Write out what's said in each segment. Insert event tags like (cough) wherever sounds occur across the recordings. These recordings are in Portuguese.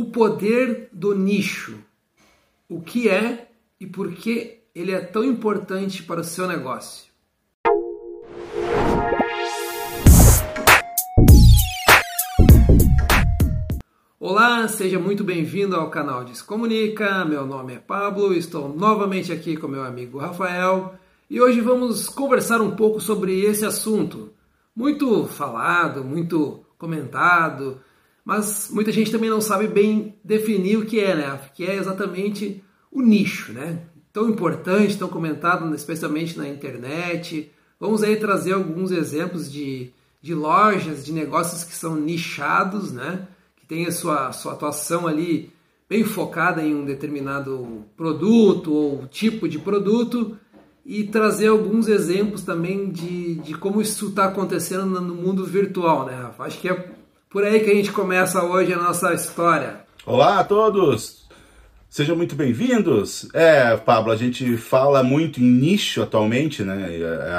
O poder do nicho. O que é e por que ele é tão importante para o seu negócio. Olá, seja muito bem-vindo ao canal Descomunica. Meu nome é Pablo, estou novamente aqui com meu amigo Rafael e hoje vamos conversar um pouco sobre esse assunto. Muito falado, muito comentado, mas muita gente também não sabe bem definir o que é, né? Que é exatamente o nicho, né? Tão importante, tão comentado, especialmente na internet. Vamos aí trazer alguns exemplos de, de lojas, de negócios que são nichados, né? Que tem a sua, sua atuação ali bem focada em um determinado produto ou tipo de produto e trazer alguns exemplos também de, de como isso está acontecendo no mundo virtual, né? Acho que é por aí que a gente começa hoje a nossa história. Olá a todos! Sejam muito bem-vindos. É, Pablo, a gente fala muito em nicho atualmente, né?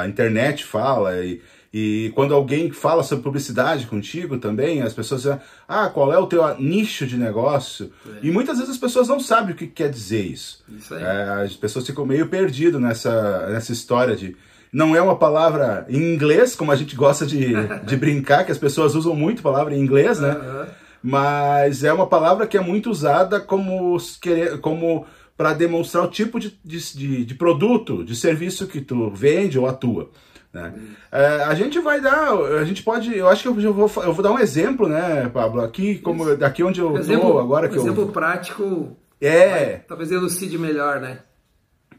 A internet fala e, e quando alguém fala sobre publicidade contigo também, as pessoas dizem, ah, qual é o teu nicho de negócio? É. E muitas vezes as pessoas não sabem o que quer dizer isso. Isso aí. É, as pessoas ficam meio perdidas nessa, nessa história de não é uma palavra em inglês, como a gente gosta de, de (laughs) brincar, que as pessoas usam muito palavra em inglês, né? Uhum. Mas é uma palavra que é muito usada como, como para demonstrar o tipo de, de, de, produto, de serviço que tu vende ou atua. Né? É, a gente vai dar, a gente pode, eu acho que eu, vou, eu vou dar um exemplo, né, Pablo? Aqui, como daqui onde eu exemplo, agora que um exemplo eu... prático. É. Vai, talvez elucide melhor, né?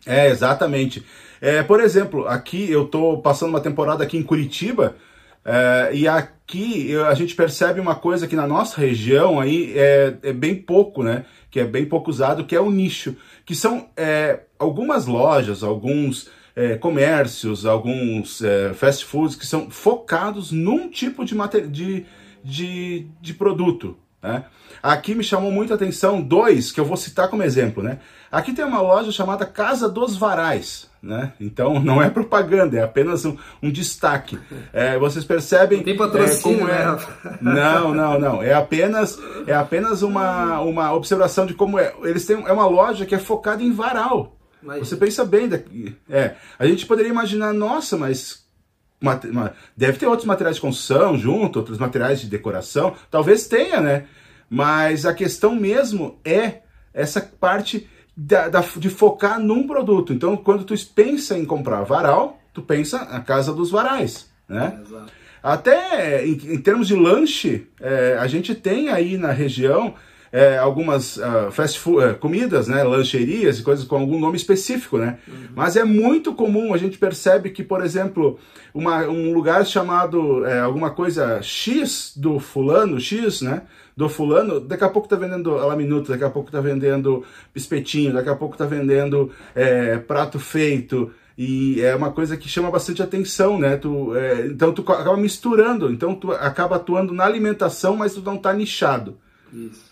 É, exatamente. É, por exemplo, aqui eu estou passando uma temporada aqui em Curitiba é, e aqui a gente percebe uma coisa que na nossa região aí é, é, bem pouco, né? Que é bem pouco usado, que é o nicho, que são é, algumas lojas, alguns é, comércios, alguns é, fast foods que são focados num tipo de, de, de, de produto. Né? Aqui me chamou muita atenção dois que eu vou citar como exemplo. Né? Aqui tem uma loja chamada Casa dos Varais. Né? Então (laughs) não é propaganda, é apenas um, um destaque. É, vocês percebem não tem patrocínio, é, como é. Não, não, não. É apenas é apenas uma, uma observação de como é. Eles têm é uma loja que é focada em varal. Você pensa bem daqui. É, a gente poderia imaginar, nossa, mas deve ter outros materiais de construção junto, outros materiais de decoração. Talvez tenha, né? Mas a questão mesmo é essa parte da, da, de focar num produto. Então, quando tu pensa em comprar varal, tu pensa na casa dos varais, né? Exato. Até em, em, termos de lanche, é, a gente tem aí na região é, algumas uh, fast food, uh, comidas, né, lancherias e coisas com algum nome específico, né? Uhum. Mas é muito comum, a gente percebe que, por exemplo, uma, um lugar chamado é, alguma coisa X do fulano, X, né? Do fulano, daqui a pouco tá vendendo minuta, daqui a pouco tá vendendo espetinho, daqui a pouco tá vendendo é, prato feito, e é uma coisa que chama bastante atenção, né? Tu, é, então tu acaba misturando, então tu acaba atuando na alimentação, mas tu não tá nichado. Isso.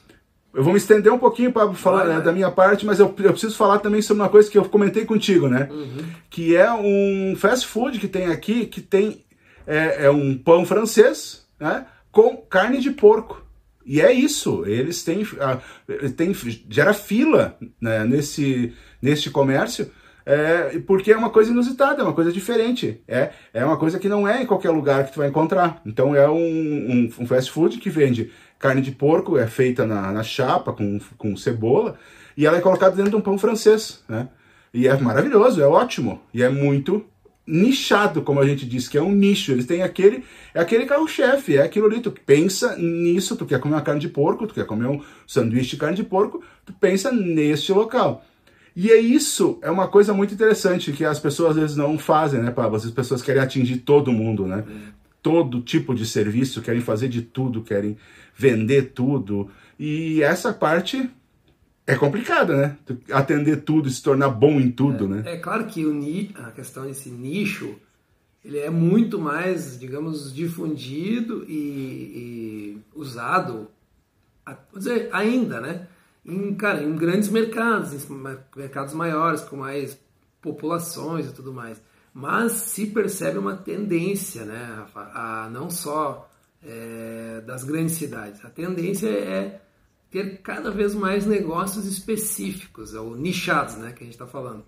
Eu vou me estender um pouquinho para falar né, da minha parte, mas eu, eu, preciso falar também sobre uma coisa que eu comentei contigo, né? Uhum. Que é um fast food que tem aqui, que tem é, é, um pão francês, né? Com carne de porco. E é isso, eles têm, uh, tem, gera fila né, nesse, nesse comércio, é, porque é uma coisa inusitada, é uma coisa diferente. É, é uma coisa que não é em qualquer lugar que tu vai encontrar. Então é um, um, um fast food que vende carne de porco é feita na, na chapa com, com cebola e ela é colocada dentro de um pão francês, né? E é maravilhoso, é ótimo e é muito nichado, como a gente diz, que é um nicho. Eles têm aquele, é aquele carro-chefe, é aquilo ali, tu pensa nisso, tu quer comer uma carne de porco, tu quer comer um sanduíche de carne de porco, tu pensa neste local. E é isso, é uma coisa muito interessante que as pessoas às vezes não fazem, né, Pablo? As pessoas querem atingir todo mundo, né? Todo tipo de serviço, querem fazer de tudo, querem vender tudo. E essa parte é complicada, né? Atender tudo e se tornar bom em tudo, é, né? É claro que o ni a questão desse nicho ele é muito mais, digamos, difundido e, e usado, vou dizer, ainda, né? Em, cara, em grandes mercados, em mercados maiores, com mais populações e tudo mais. Mas se percebe uma tendência, né, Rafa, a não só é, das grandes cidades. A tendência é ter cada vez mais negócios específicos, ou nichados, né, que a gente está falando.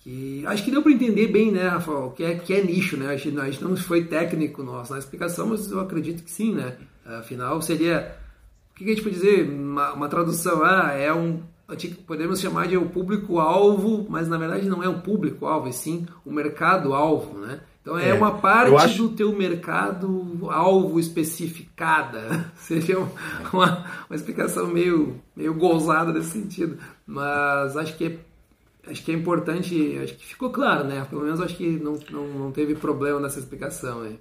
Que acho que deu para entender bem, né, Rafael, o que é, que é nicho, né? A gente, a gente não foi técnico nossa na explicação, mas eu acredito que sim, né? Afinal, seria, o que a gente pode dizer? Uma, uma tradução, ah, é um, podemos chamar de o público-alvo, mas na verdade não é um público-alvo, e sim o mercado-alvo, né? Então é, é uma parte acho... do teu mercado alvo especificada. (laughs) Seria uma, uma explicação meio, meio gozada nesse sentido. Mas acho que é, acho que é importante, acho que ficou claro, né? Pelo menos acho que não, não, não teve problema nessa explicação aí.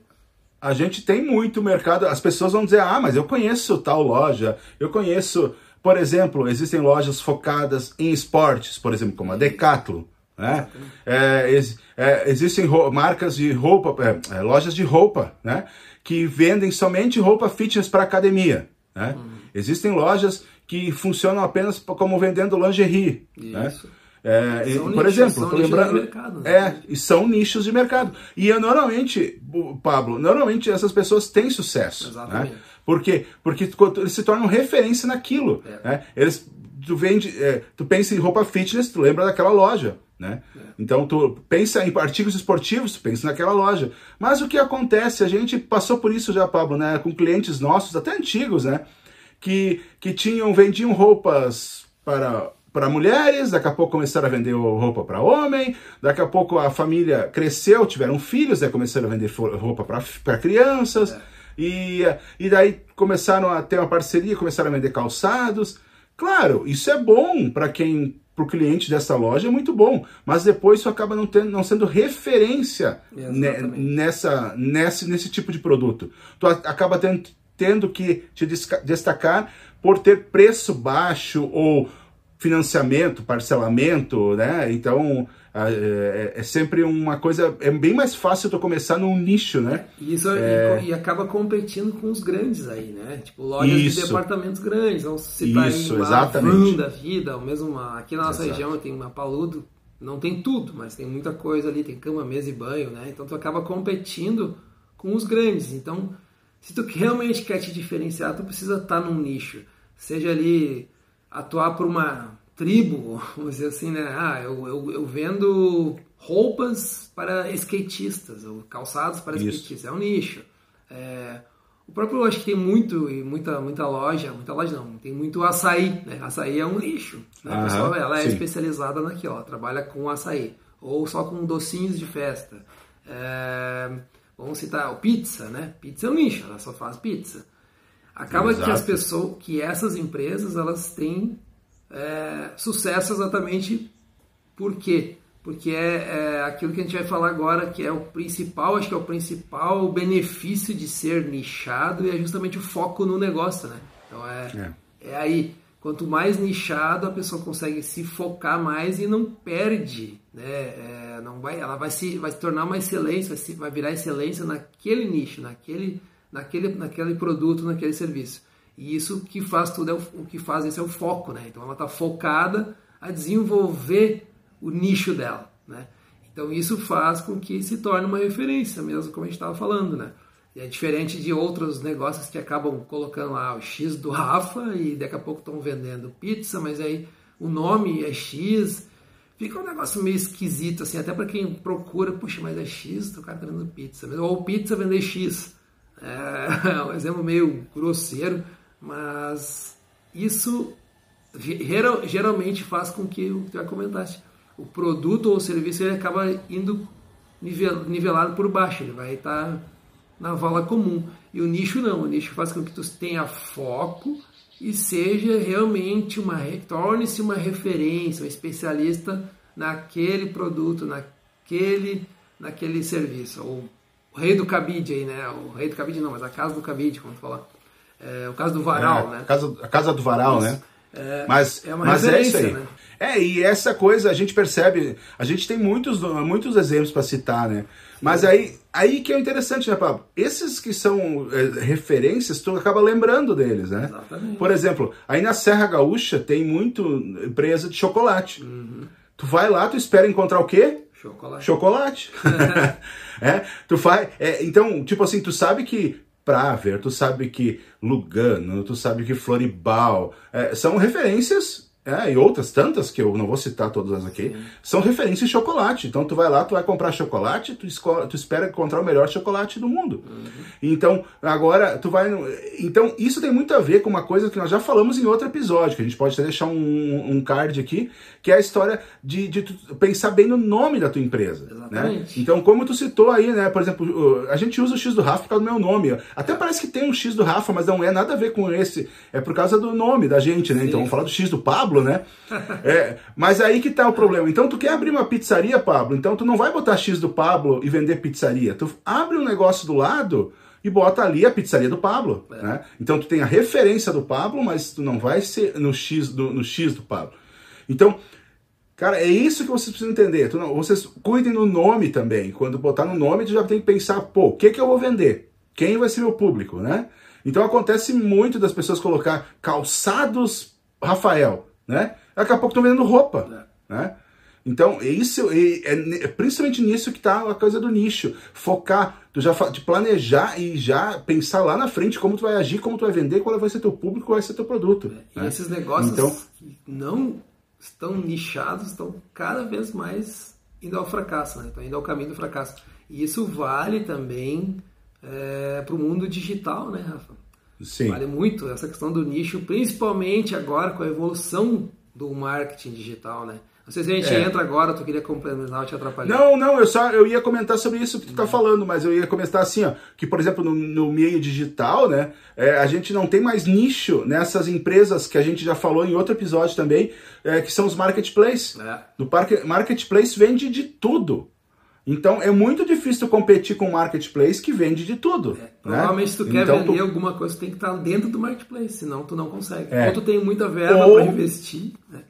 A gente tem muito mercado, as pessoas vão dizer, ah, mas eu conheço tal loja, eu conheço, por exemplo, existem lojas focadas em esportes, por exemplo, como a Decathlon, né? É, é, existem marcas de roupa, é, é, lojas de roupa, né? Que vendem somente roupa fitness para academia. Né? Uhum. Existem lojas que funcionam apenas como vendendo lingerie. Né? Isso. Né? É, e, por nichos, exemplo, lembrando, mercado, né? é, e são nichos de mercado. E eu, normalmente, Pablo, normalmente essas pessoas têm sucesso. Né? Exatamente. Né? Por quê? Porque eles se tornam referência naquilo. É. Né? Eles, tu vende, é, tu pensa em roupa fitness, tu lembra daquela loja. Né? Então tu pensa em artigos esportivos, tu pensa naquela loja. Mas o que acontece? A gente passou por isso já, Pablo, né? Com clientes nossos, até antigos, né? Que, que tinham, vendiam roupas para para mulheres, daqui a pouco começaram a vender roupa para homem, daqui a pouco a família cresceu, tiveram filhos, aí começaram a vender roupa para crianças, é. e, e daí começaram a ter uma parceria, começaram a vender calçados. Claro, isso é bom para quem para o cliente dessa loja é muito bom, mas depois isso acaba não, tendo, não sendo referência nessa, nesse, nesse tipo de produto. Tu acaba tendo, tendo que te destacar por ter preço baixo ou financiamento, parcelamento, né? Então é, é, sempre uma coisa. É bem mais fácil tu começar num nicho, né? Isso é... e, acaba competindo com os grandes aí, né? Tipo, lojas Isso. de departamentos grandes. Se tá Isso, em exatamente. da vida, ou mesmo uma, aqui na nossa Exato. região tem uma Paludo, não tem tudo, mas tem muita coisa ali, tem cama, mesa e banho, né? Então tu acaba competindo com os grandes. Então, se tu realmente quer te diferenciar, tu precisa estar tá num nicho. Seja ali atuar por uma tribo, vamos dizer assim, né? Ah, eu, eu, eu vendo roupas para skatistas, ou calçados para Isso. skatistas. É um nicho. É, o próprio, acho que tem muito, muita, muita loja, muita loja não, tem muito açaí, né? Açaí é um nicho. Né? Pessoa, ela é sim. especializada naquilo, ela trabalha com açaí. Ou só com docinhos de festa. É, vamos citar o pizza, né? Pizza é um nicho, ela só faz pizza. Acaba Exato. que as pessoas, que essas empresas, elas têm é, sucesso exatamente por quê? Porque é, é, aquilo que a gente vai falar agora que é o principal, acho que é o principal benefício de ser nichado e é justamente o foco no negócio, né? Então é, é. é aí, quanto mais nichado a pessoa consegue se focar mais e não perde, né? É, não vai, ela vai se, vai se tornar uma excelência, vai, se, vai virar excelência naquele nicho, naquele, naquele, naquele produto, naquele serviço. E isso que faz tudo, é o, o que faz esse é o foco, né? Então ela está focada a desenvolver o nicho dela, né? Então isso faz com que se torne uma referência, mesmo como a gente estava falando, né? É diferente de outros negócios que acabam colocando lá o X do Rafa e daqui a pouco estão vendendo pizza, mas aí o nome é X. Fica um negócio meio esquisito, assim, até para quem procura, puxa, mas é X, o cara tá vendendo pizza. Ou pizza vender X. É (laughs) um exemplo meio grosseiro, mas isso geralmente faz com que o que já comentaste, o produto ou o serviço ele acaba indo nivelado por baixo, ele vai estar na vala comum. E o nicho não, o nicho faz com que tu tenha foco e seja realmente uma torne-se uma referência, um especialista naquele produto, naquele naquele serviço. O, o rei do cabide aí, né? O rei do cabide não, mas a casa do cabide, como tu falar. É, o caso do Varal, é, né? A casa, a casa do Varal, isso. né? É, mas é, mas é isso aí. Né? É, e essa coisa a gente percebe, a gente tem muitos, muitos exemplos para citar, né? Mas aí, aí que é interessante, né, Pablo? Esses que são é, referências, tu acaba lembrando deles, né? Exatamente. Por exemplo, aí na Serra Gaúcha tem muito empresa de chocolate. Uhum. Tu vai lá, tu espera encontrar o quê? Chocolate. Chocolate. (laughs) é, tu faz. É, então, tipo assim, tu sabe que Praver, tu sabe que Lugano, tu sabe que Floribal, é, são referências é, e outras tantas, que eu não vou citar todas aqui, Sim. são referências de chocolate. Então tu vai lá, tu vai comprar chocolate, tu, tu espera encontrar o melhor chocolate do mundo. Uhum. Então, agora, tu vai. Então, isso tem muito a ver com uma coisa que nós já falamos em outro episódio, que a gente pode até deixar um, um card aqui, que é a história de, de pensar bem no nome da tua empresa. Né? Então, como tu citou aí, né? Por exemplo, a gente usa o X do Rafa por causa do meu nome. Até parece que tem um X do Rafa, mas não é nada a ver com esse. É por causa do nome da gente, né? Sim. Então, vamos falar do X do Pablo Pablo, né? (laughs) É, mas aí que tá o problema. Então tu quer abrir uma pizzaria, Pablo, então tu não vai botar X do Pablo e vender pizzaria. Tu abre um negócio do lado e bota ali a pizzaria do Pablo, é. né? Então tu tem a referência do Pablo, mas tu não vai ser no X do, no X do Pablo. Então, cara, é isso que vocês precisam entender. Tu não, vocês cuidem do nome também. Quando botar no nome, tu já tem que pensar, pô, o que que eu vou vender? Quem vai ser meu público, né? Então acontece muito das pessoas colocar calçados Rafael né? Daqui a pouco estão vendendo roupa, é. né? Então, é isso é, é, principalmente nisso que está a coisa do nicho. Focar, tu já te planejar e já pensar lá na frente como tu vai agir, como tu vai vender, qual vai ser teu público, qual vai ser teu produto. É, né? E esses negócios então, não estão nichados, estão cada vez mais indo ao fracasso, né? Estão indo ao caminho do fracasso. E isso vale também é, para o mundo digital, né, Rafa? Sim. Vale muito essa questão do nicho, principalmente agora com a evolução do marketing digital, né? Não sei se a gente é. entra agora, tu queria complementar ou te atrapalhar. Não, não, eu só eu ia comentar sobre isso que tu tá falando, mas eu ia comentar assim, ó, que por exemplo no, no meio digital, né, é, a gente não tem mais nicho nessas empresas que a gente já falou em outro episódio também, é, que são os marketplaces. É. No marketplace vende de tudo. Então é muito difícil competir com um marketplace que vende de tudo. É, né? se tu quer então, vender tu... alguma coisa, tem que estar dentro do marketplace, senão tu não consegue. É. Ou tu tem muita verba para investir. Né?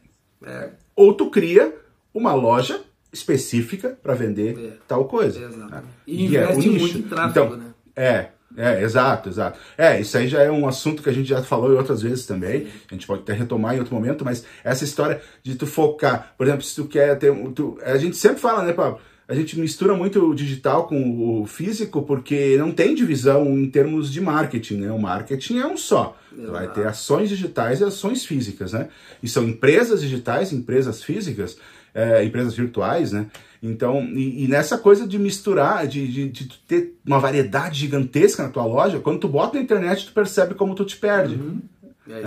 É. Ou tu cria uma loja específica para vender é. tal coisa. Exato. Né? E, e é investe muito em tráfego, então, né? É, é, exato, exato. É, isso aí já é um assunto que a gente já falou em outras vezes também. A gente pode até retomar em outro momento, mas essa história de tu focar, por exemplo, se tu quer ter. Tu, a gente sempre fala, né, Pablo? A gente mistura muito o digital com o físico porque não tem divisão em termos de marketing, né? O marketing é um só. Exato. Vai ter ações digitais e ações físicas, né? E são empresas digitais, empresas físicas, é, empresas virtuais, né? Então, e, e, nessa coisa de misturar, de, de, de, ter uma variedade gigantesca na tua loja, quando tu bota na internet, tu percebe como tu te perde. Uhum. É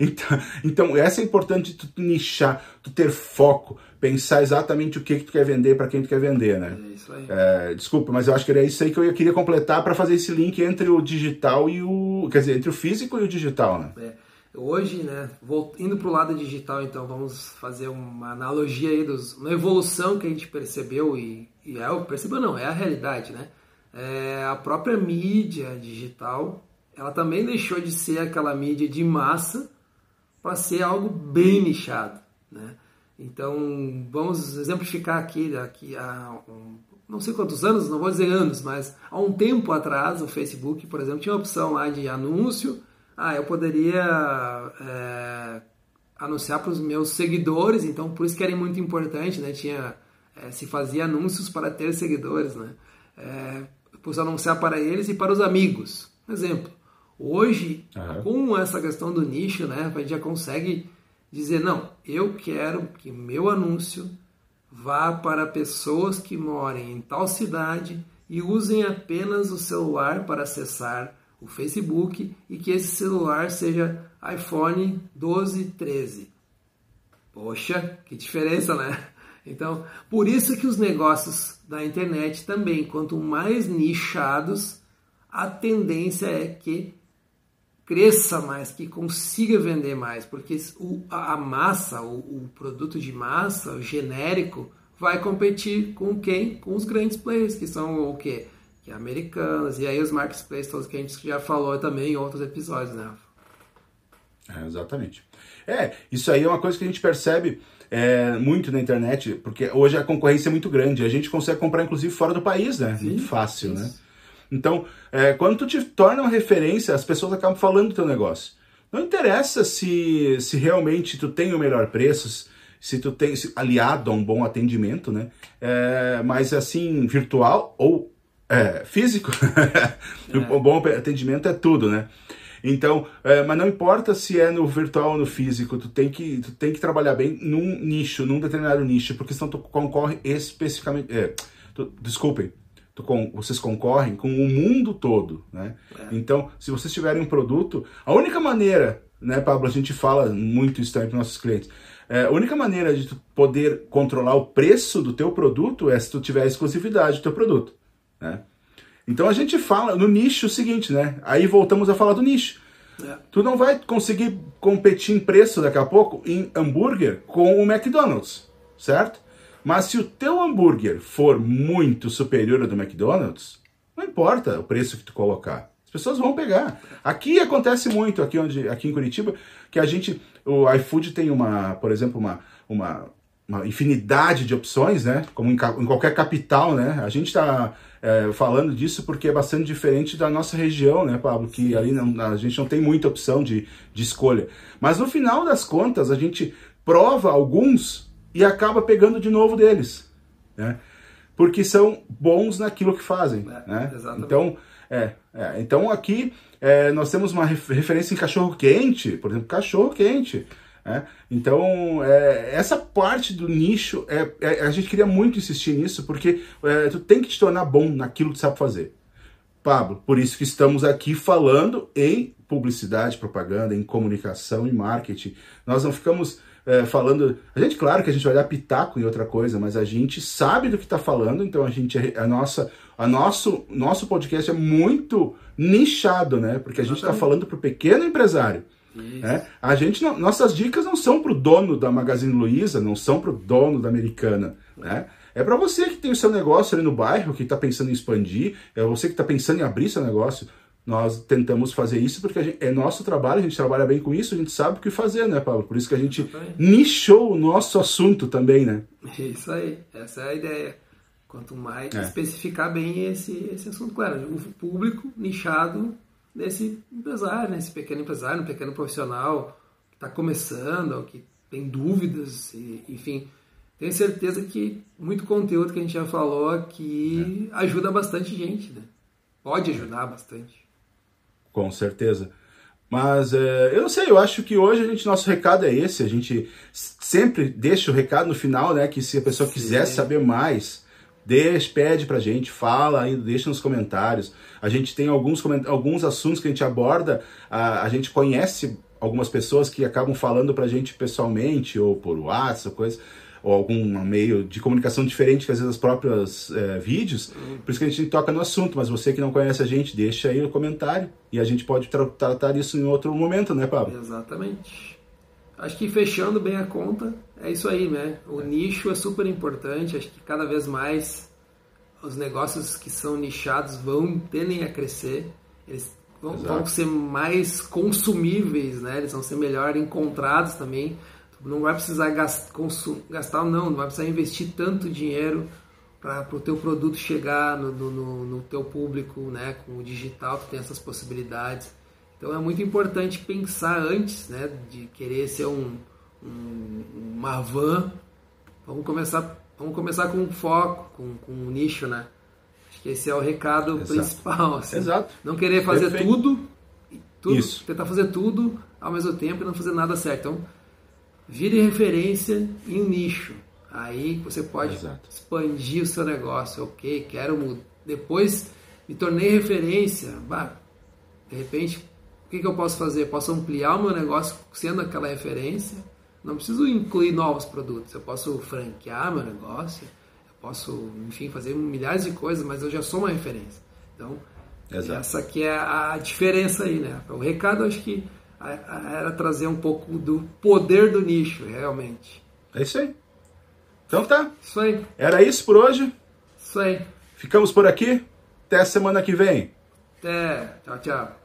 (laughs) então, então, essa é importante tu nichar, tu ter foco, pensar exatamente o que, que tu quer vender para quem tu quer vender, né? É isso aí. É, desculpa, mas eu acho que era isso aí que eu queria completar para fazer esse link entre o digital e o. Quer dizer, entre o físico e o digital, né? É. Hoje, né, vou, indo para o lado digital, então vamos fazer uma analogia aí dos, uma evolução que a gente percebeu e, e é, percebeu não, é a realidade, né? É, a própria mídia digital ela também deixou de ser aquela mídia de massa para ser algo bem nichado, né? Então, vamos exemplificar aqui, daqui a um, não sei quantos anos, não vou dizer anos, mas há um tempo atrás, o Facebook, por exemplo, tinha uma opção lá de anúncio. Ah, eu poderia é, anunciar para os meus seguidores, então por isso que era muito importante, né? Tinha, é, se fazia anúncios para ter seguidores, né? É, posso anunciar para eles e para os amigos. Exemplo. Hoje, uhum. com essa questão do nicho, né, a gente já consegue dizer, não, eu quero que meu anúncio vá para pessoas que morem em tal cidade e usem apenas o celular para acessar o Facebook e que esse celular seja iPhone 12, 13. Poxa, que diferença, né? Então, por isso que os negócios da internet também, quanto mais nichados, a tendência é que cresça mais, que consiga vender mais, porque o, a massa, o, o, produto de massa, o genérico, vai competir com quem? Com os grandes players, que são o quê? Que é americanos, e aí os marketplaces todos que a gente já falou também em outros episódios, né? É, exatamente. É, isso aí é uma coisa que a gente percebe é, muito na internet, porque hoje a concorrência é muito grande, a gente consegue comprar inclusive fora do país, né? Sim, muito fácil, isso. né? Então, é, quando tu te torna uma referência, as pessoas acabam falando do teu negócio. Não interessa se, se realmente tu tem o melhor preço, se tu tem se, aliado a um bom atendimento, né? É, mas assim, virtual ou é, físico. (laughs) É. o bom atendimento é tudo, né? Então, é, mas não importa se é no virtual ou no físico, tu tem que, tu tem que trabalhar bem num nicho, num determinado nicho, porque senão tu concorre especificamente. É, tu, desculpem, com, vocês concorrem com o mundo todo, né? É. Então, se vocês tiverem um produto, a única maneira, né, Pablo, a gente fala muito isso também para nossos clientes. É, a única maneira de tu poder controlar o preço do teu produto é se tu tiver exclusividade do teu produto, né? Então a gente fala no nicho o seguinte, né? Aí voltamos a falar do nicho. É. Tu não vai conseguir competir em preço daqui a pouco em hambúrguer com o McDonald's, certo? Mas se o teu hambúrguer for muito superior ao do McDonald's, não importa o preço que tu colocar. As pessoas vão pegar. Aqui acontece muito, aqui onde, aqui em Curitiba, que a gente, o iFood tem uma, por exemplo, uma, uma, uma infinidade de opções, né? Como em, em qualquer capital, né? A gente está é, falando disso porque é bastante diferente da nossa região, né, Pablo? Que ali não, a gente não tem muita opção de, de escolha. Mas no final das contas, a gente prova alguns e acaba pegando de novo deles, né? Porque são bons naquilo que fazem, é, né? Exatamente. Então, é, é, então aqui é, nós temos uma referência em cachorro quente, por exemplo, cachorro quente. É? Então, é, essa parte do nicho, é, é, a gente queria muito insistir nisso, porque é, tu tem que te tornar bom naquilo que tu sabe fazer. Pablo, por isso que estamos aqui falando em publicidade, propaganda, em comunicação e marketing. Nós não ficamos é, falando. A gente, claro que a gente vai dar pitaco em outra coisa, mas a gente sabe do que está falando, então a gente. A nossa, a nosso, nosso podcast é muito nichado, né? Porque a gente está falando para o pequeno empresário. É? A gente não, nossas dicas não são para o dono da Magazine Luiza, não são para o dono da Americana. Né? É para você que tem o seu negócio ali no bairro, que está pensando em expandir, é você que está pensando em abrir seu negócio. Nós tentamos fazer isso porque gente, é nosso trabalho, a gente trabalha bem com isso, a gente sabe o que fazer, né, Paulo? Por isso que a gente nichou o nosso assunto também, né? Isso aí, essa é a ideia. Quanto mais é. especificar bem esse, esse assunto, claro, o público nichado desse empresário, nesse né? pequeno empresário, um pequeno profissional que está começando, ou que tem dúvidas, e, enfim. Tenho certeza que muito conteúdo que a gente já falou aqui é. ajuda bastante gente, né? Pode ajudar bastante. Com certeza. Mas é, eu não sei, eu acho que hoje a gente, nosso recado é esse. A gente sempre deixa o recado no final, né? Que se a pessoa Sim. quiser saber mais, Deixa, pede pra gente, fala aí, deixa nos comentários. A gente tem alguns, alguns assuntos que a gente aborda, a, a gente conhece algumas pessoas que acabam falando pra gente pessoalmente, ou por WhatsApp, coisa, ou algum meio de comunicação diferente que às vezes os próprios é, vídeos. Por isso que a gente toca no assunto, mas você que não conhece a gente, deixa aí o comentário e a gente pode tra tratar isso em outro momento, né, Pablo? Exatamente. Acho que fechando bem a conta, é isso aí, né? O nicho é super importante, acho que cada vez mais os negócios que são nichados vão tendem a crescer, eles vão, vão ser mais consumíveis, né? Eles vão ser melhor encontrados também. Não vai precisar gastar, gastar não, não vai precisar investir tanto dinheiro para o teu produto chegar no, no, no, teu público, né? Com o digital, tu tem essas possibilidades. Então é muito importante pensar antes né, de querer ser um, um, uma van. Vamos começar, vamos começar com foco, com, com um nicho, né? Acho que esse é o recado Exato. principal. Assim. Exato. Não querer fazer Perfeito. tudo, tudo Isso. tentar fazer tudo ao mesmo tempo e não fazer nada certo. Então, vire referência em um nicho. Aí você pode Exato. expandir o seu negócio. Ok, quero depois me tornei referência. Bah, de repente o que, que eu posso fazer? Posso ampliar o meu negócio sendo aquela referência. Não preciso incluir novos produtos. Eu posso franquear meu negócio. Eu posso, enfim, fazer milhares de coisas, mas eu já sou uma referência. Então, Exato. essa aqui é a diferença aí, né? O recado, acho que era trazer um pouco do poder do nicho, realmente. É isso aí. Então tá. Isso aí. Era isso por hoje? Isso aí. Ficamos por aqui. Até a semana que vem. Até. Tchau, tchau.